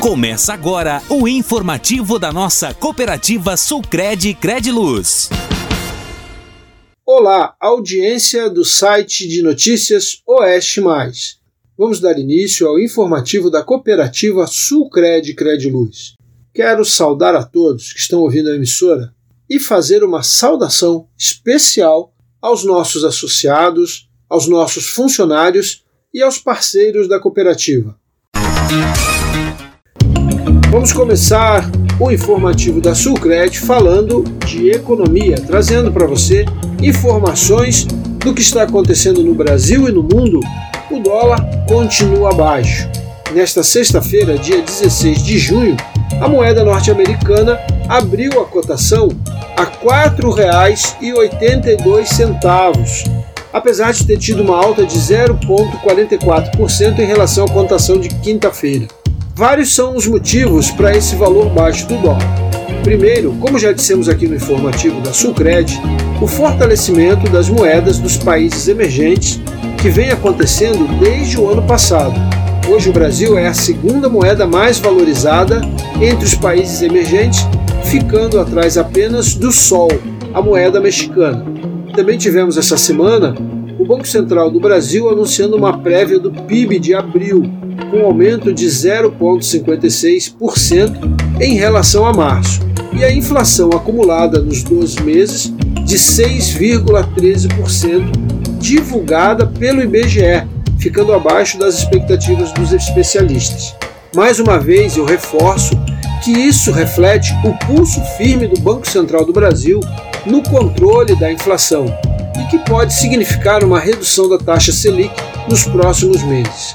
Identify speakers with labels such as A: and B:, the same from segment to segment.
A: Começa agora o informativo da nossa cooperativa Sulcred Crediluz.
B: Olá, audiência do site de notícias Oeste Mais. Vamos dar início ao informativo da cooperativa Sulcred Crediluz. Quero saudar a todos que estão ouvindo a emissora e fazer uma saudação especial aos nossos associados, aos nossos funcionários e aos parceiros da cooperativa. Vamos começar o informativo da Sulcred falando de economia, trazendo para você informações do que está acontecendo no Brasil e no mundo. O dólar continua baixo. Nesta sexta-feira, dia 16 de junho, a moeda norte-americana abriu a cotação a R$ 4,82, apesar de ter tido uma alta de 0,44% em relação à cotação de quinta-feira. Vários são os motivos para esse valor baixo do dólar. Primeiro, como já dissemos aqui no informativo da Sulcred, o fortalecimento das moedas dos países emergentes que vem acontecendo desde o ano passado. Hoje o Brasil é a segunda moeda mais valorizada entre os países emergentes, ficando atrás apenas do Sol, a moeda mexicana. Também tivemos essa semana o Banco Central do Brasil anunciando uma prévia do PIB de abril, com aumento de 0,56% em relação a março, e a inflação acumulada nos 12 meses de 6,13%, divulgada pelo IBGE, ficando abaixo das expectativas dos especialistas. Mais uma vez, eu reforço que isso reflete o pulso firme do Banco Central do Brasil no controle da inflação e que pode significar uma redução da taxa Selic nos próximos meses.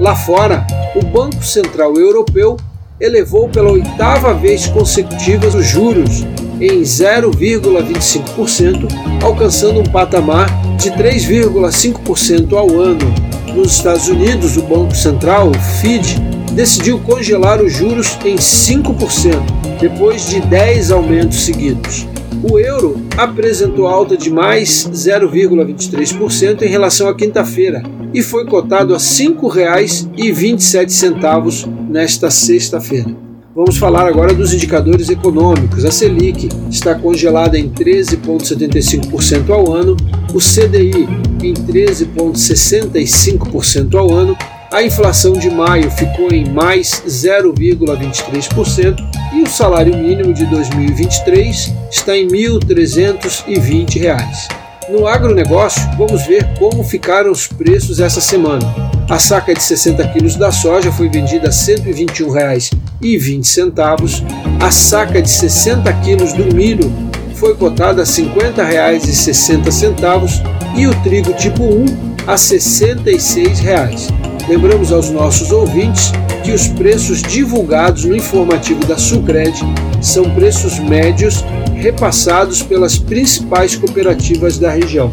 B: Lá fora, o Banco Central Europeu elevou pela oitava vez consecutiva os juros em 0,25%, alcançando um patamar de 3,5% ao ano. Nos Estados Unidos, o Banco Central, o FED, decidiu congelar os juros em 5%, depois de 10 aumentos seguidos. O euro apresentou alta de mais 0,23% em relação à quinta-feira e foi cotado a R$ 5,27 nesta sexta-feira. Vamos falar agora dos indicadores econômicos. A Selic está congelada em 13,75% ao ano, o CDI em 13,65% ao ano a inflação de maio ficou em mais 0,23% e o salário mínimo de 2023 está em R$ 1.320. No agronegócio, vamos ver como ficaram os preços essa semana. A saca de 60 quilos da soja foi vendida a R$ 121,20. A saca de 60 quilos do milho foi cotada a R$ 50,60 e o trigo tipo 1 a 66 reais. Lembramos aos nossos ouvintes que os preços divulgados no informativo da Sucred são preços médios repassados pelas principais cooperativas da região.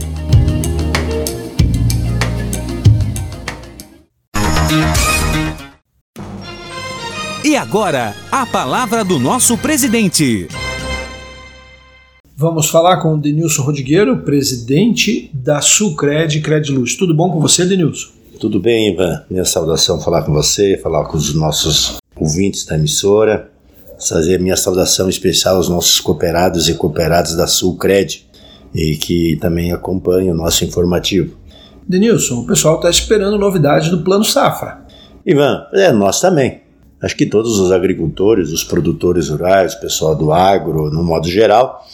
A: E agora, a palavra do nosso presidente.
B: Vamos falar com o Denilson Rodrigueiro, presidente da Sulcred Crediluz. Tudo bom com você, Denilson?
C: Tudo bem, Ivan? Minha saudação falar com você, falar com os nossos ouvintes da emissora, fazer minha saudação especial aos nossos cooperados e cooperadas da Sulcred e que também acompanham o nosso informativo.
B: Denilson, o pessoal está esperando novidades do Plano Safra.
C: Ivan, é, nós também. Acho que todos os agricultores, os produtores rurais, o pessoal do agro, no modo geral,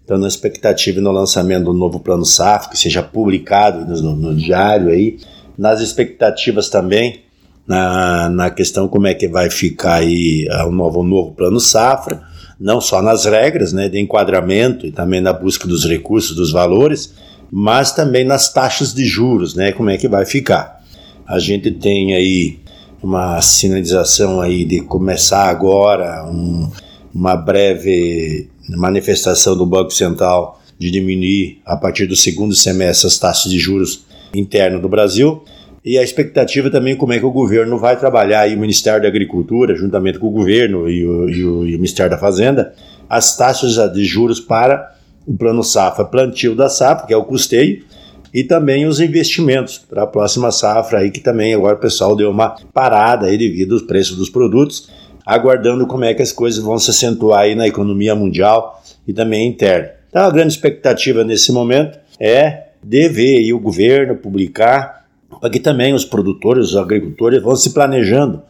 C: estão na expectativa no lançamento do novo Plano Safra, que seja publicado no, no diário aí, nas expectativas também, na, na questão como é que vai ficar aí o novo, novo plano safra, não só nas regras né, de enquadramento e também na busca dos recursos, dos valores, mas também nas taxas de juros, né, como é que vai ficar. A gente tem aí uma sinalização aí de começar agora um, uma breve manifestação do Banco Central de diminuir a partir do segundo semestre as taxas de juros interno do Brasil. E a expectativa também como é que o governo vai trabalhar aí o Ministério da Agricultura, juntamente com o governo e o, e o, e o Ministério da Fazenda, as taxas de juros para o plano safra, plantio da safra, que é o custeio, e também os investimentos para a próxima safra aí que também agora o pessoal deu uma parada aí devido aos preços dos produtos, aguardando como é que as coisas vão se acentuar aí na economia mundial e também interna. Então a grande expectativa nesse momento é de ver o governo publicar para que também os produtores, os agricultores vão se planejando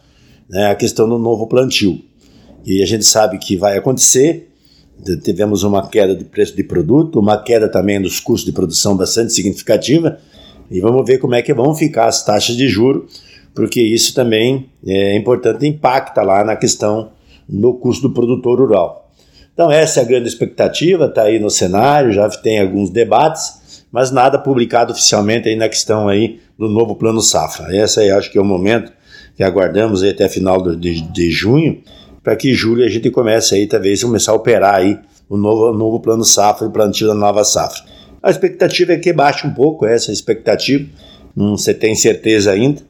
C: né, a questão do novo plantio. E a gente sabe que vai acontecer, tivemos uma queda de preço de produto, uma queda também dos custos de produção bastante significativa, e vamos ver como é que vão ficar as taxas de juro, porque isso também é importante, impacta lá na questão no custo do produtor rural. Então essa é a grande expectativa, está aí no cenário, já tem alguns debates, mas nada publicado oficialmente aí na questão aí do novo plano safra. Essa aí acho que é o momento que aguardamos aí até final de, de junho, para que em julho a gente comece aí, talvez, começar a operar aí o novo, o novo plano safra, o plantio da nova safra. A expectativa é que baixe um pouco essa expectativa, não se tem certeza ainda,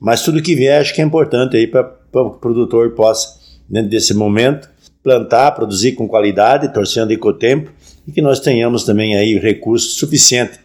C: mas tudo que vier acho que é importante aí para o produtor possa, dentro desse momento, plantar, produzir com qualidade, torcendo com o tempo, e que nós tenhamos também aí recursos suficientes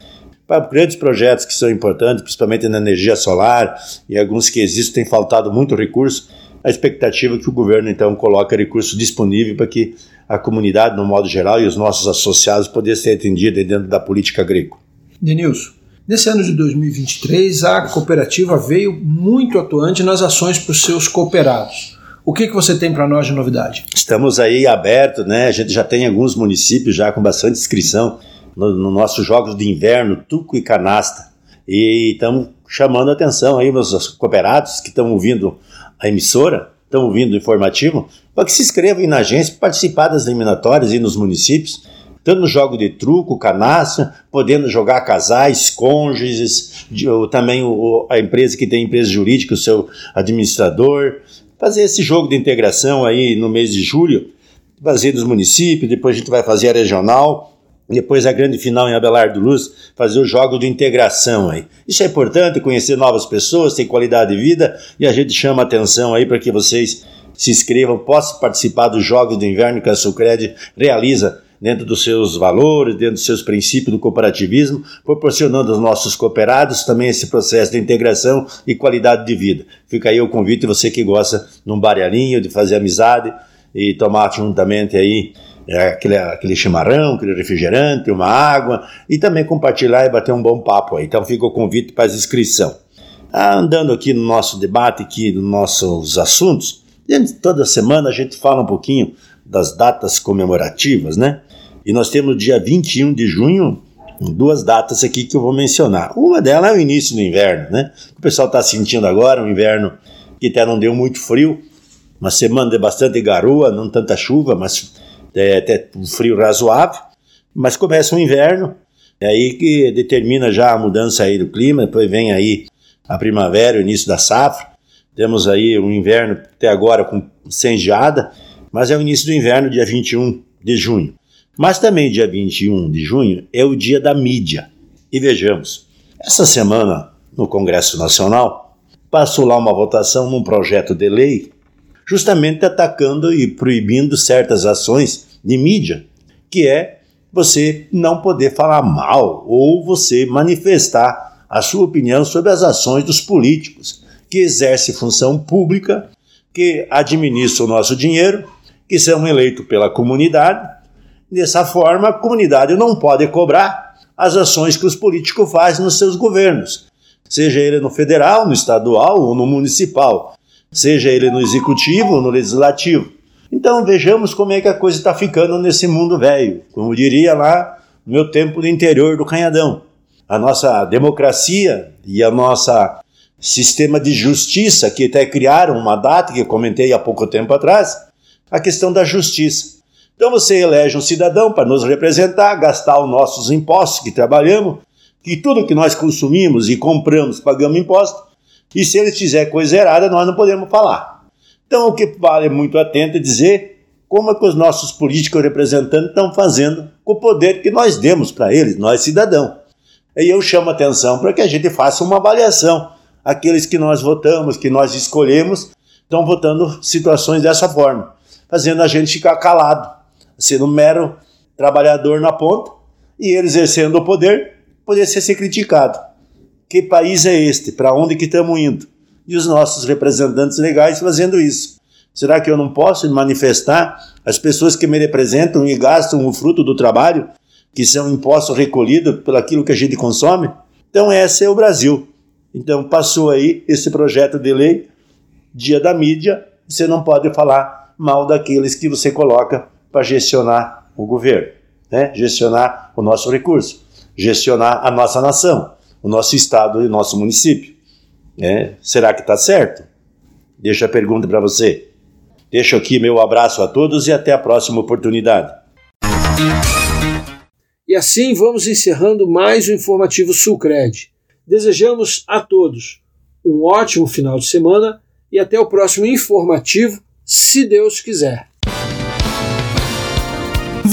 C: para grandes projetos que são importantes, principalmente na energia solar e alguns que existem, tem faltado muito recurso, a expectativa é que o governo então coloque recursos disponíveis para que a comunidade, no modo geral, e os nossos associados pudessem ser atendidos dentro da política agrícola.
B: Denilson, nesse ano de 2023, a cooperativa veio muito atuante nas ações para os seus cooperados. O que, que você tem para nós de novidade?
C: Estamos aí abertos, né? A gente já tem alguns municípios já com bastante inscrição nos no nossos jogos de inverno, Tuco e Canasta. E estamos chamando a atenção aí, meus cooperados que estão ouvindo a emissora, estão ouvindo o informativo, para que se inscrevam na agência participar das eliminatórias e nos municípios, tanto no jogo de truco, canastra, podendo jogar casais, cônjuges, também o, a empresa que tem empresa jurídica, o seu administrador, fazer esse jogo de integração aí no mês de julho, fazer nos municípios, depois a gente vai fazer a regional, depois a grande final em Abelardo Luz, fazer o jogo de integração aí. Isso é importante, conhecer novas pessoas, ter qualidade de vida e a gente chama atenção aí para que vocês se inscrevam, possam participar dos Jogos de Inverno que a Sucred realiza dentro dos seus valores, dentro dos seus princípios do cooperativismo, proporcionando aos nossos cooperados também esse processo de integração e qualidade de vida. Fica aí o convite, você que gosta de um baralhinho, de fazer amizade e tomar juntamente aí é, aquele, aquele chimarrão, aquele refrigerante, uma água e também compartilhar e bater um bom papo aí. Então fica o convite para as inscrição. Ah, andando aqui no nosso debate, aqui nos nossos assuntos, toda semana a gente fala um pouquinho das datas comemorativas, né? E nós temos dia 21 de junho, duas datas aqui que eu vou mencionar. Uma delas é o início do inverno, né? O pessoal está sentindo agora, um inverno que até não deu muito frio, uma semana de bastante garoa, não tanta chuva, mas é, até um frio razoável, mas começa o inverno, é aí que determina já a mudança aí do clima, depois vem aí a primavera, o início da safra, temos aí um inverno até agora com sem geada, mas é o início do inverno, dia 21 de junho. Mas também dia 21 de junho é o dia da mídia. E vejamos, essa semana no Congresso Nacional passou lá uma votação num projeto de lei justamente atacando e proibindo certas ações de mídia, que é você não poder falar mal ou você manifestar a sua opinião sobre as ações dos políticos que exercem função pública, que administram o nosso dinheiro, que são eleitos pela comunidade. Dessa forma, a comunidade não pode cobrar as ações que os políticos fazem nos seus governos, seja ele no federal, no estadual ou no municipal seja ele no executivo ou no legislativo. Então vejamos como é que a coisa está ficando nesse mundo velho, como diria lá no meu tempo do interior do Canhadão. A nossa democracia e a nossa sistema de justiça, que até criaram uma data que eu comentei há pouco tempo atrás, a questão da justiça. Então você elege um cidadão para nos representar, gastar os nossos impostos que trabalhamos, que tudo que nós consumimos e compramos pagamos imposto, e se ele fizer coisa errada, nós não podemos falar. Então, o que vale muito atento é dizer como é que os nossos políticos representantes estão fazendo com o poder que nós demos para eles, nós cidadãos. E eu chamo a atenção para que a gente faça uma avaliação. Aqueles que nós votamos, que nós escolhemos, estão votando situações dessa forma, fazendo a gente ficar calado, sendo um mero trabalhador na ponta, e eles exercendo o poder, poderia ser criticado. Que país é este? Para onde que estamos indo? E os nossos representantes legais fazendo isso. Será que eu não posso manifestar as pessoas que me representam e gastam o fruto do trabalho, que são impostos recolhidos pelo aquilo que a gente consome? Então, esse é o Brasil. Então, passou aí esse projeto de lei, dia da mídia, você não pode falar mal daqueles que você coloca para gestionar o governo, né? gestionar o nosso recurso, gestionar a nossa nação, o nosso estado e o nosso município. Né? Será que está certo? Deixa a pergunta para você. Deixo aqui meu abraço a todos e até a próxima oportunidade.
B: E assim vamos encerrando mais o informativo Sulcred. Desejamos a todos um ótimo final de semana e até o próximo informativo, se Deus quiser.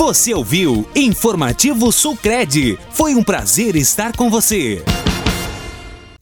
A: Você ouviu Informativo Sulcred. Foi um prazer estar com você.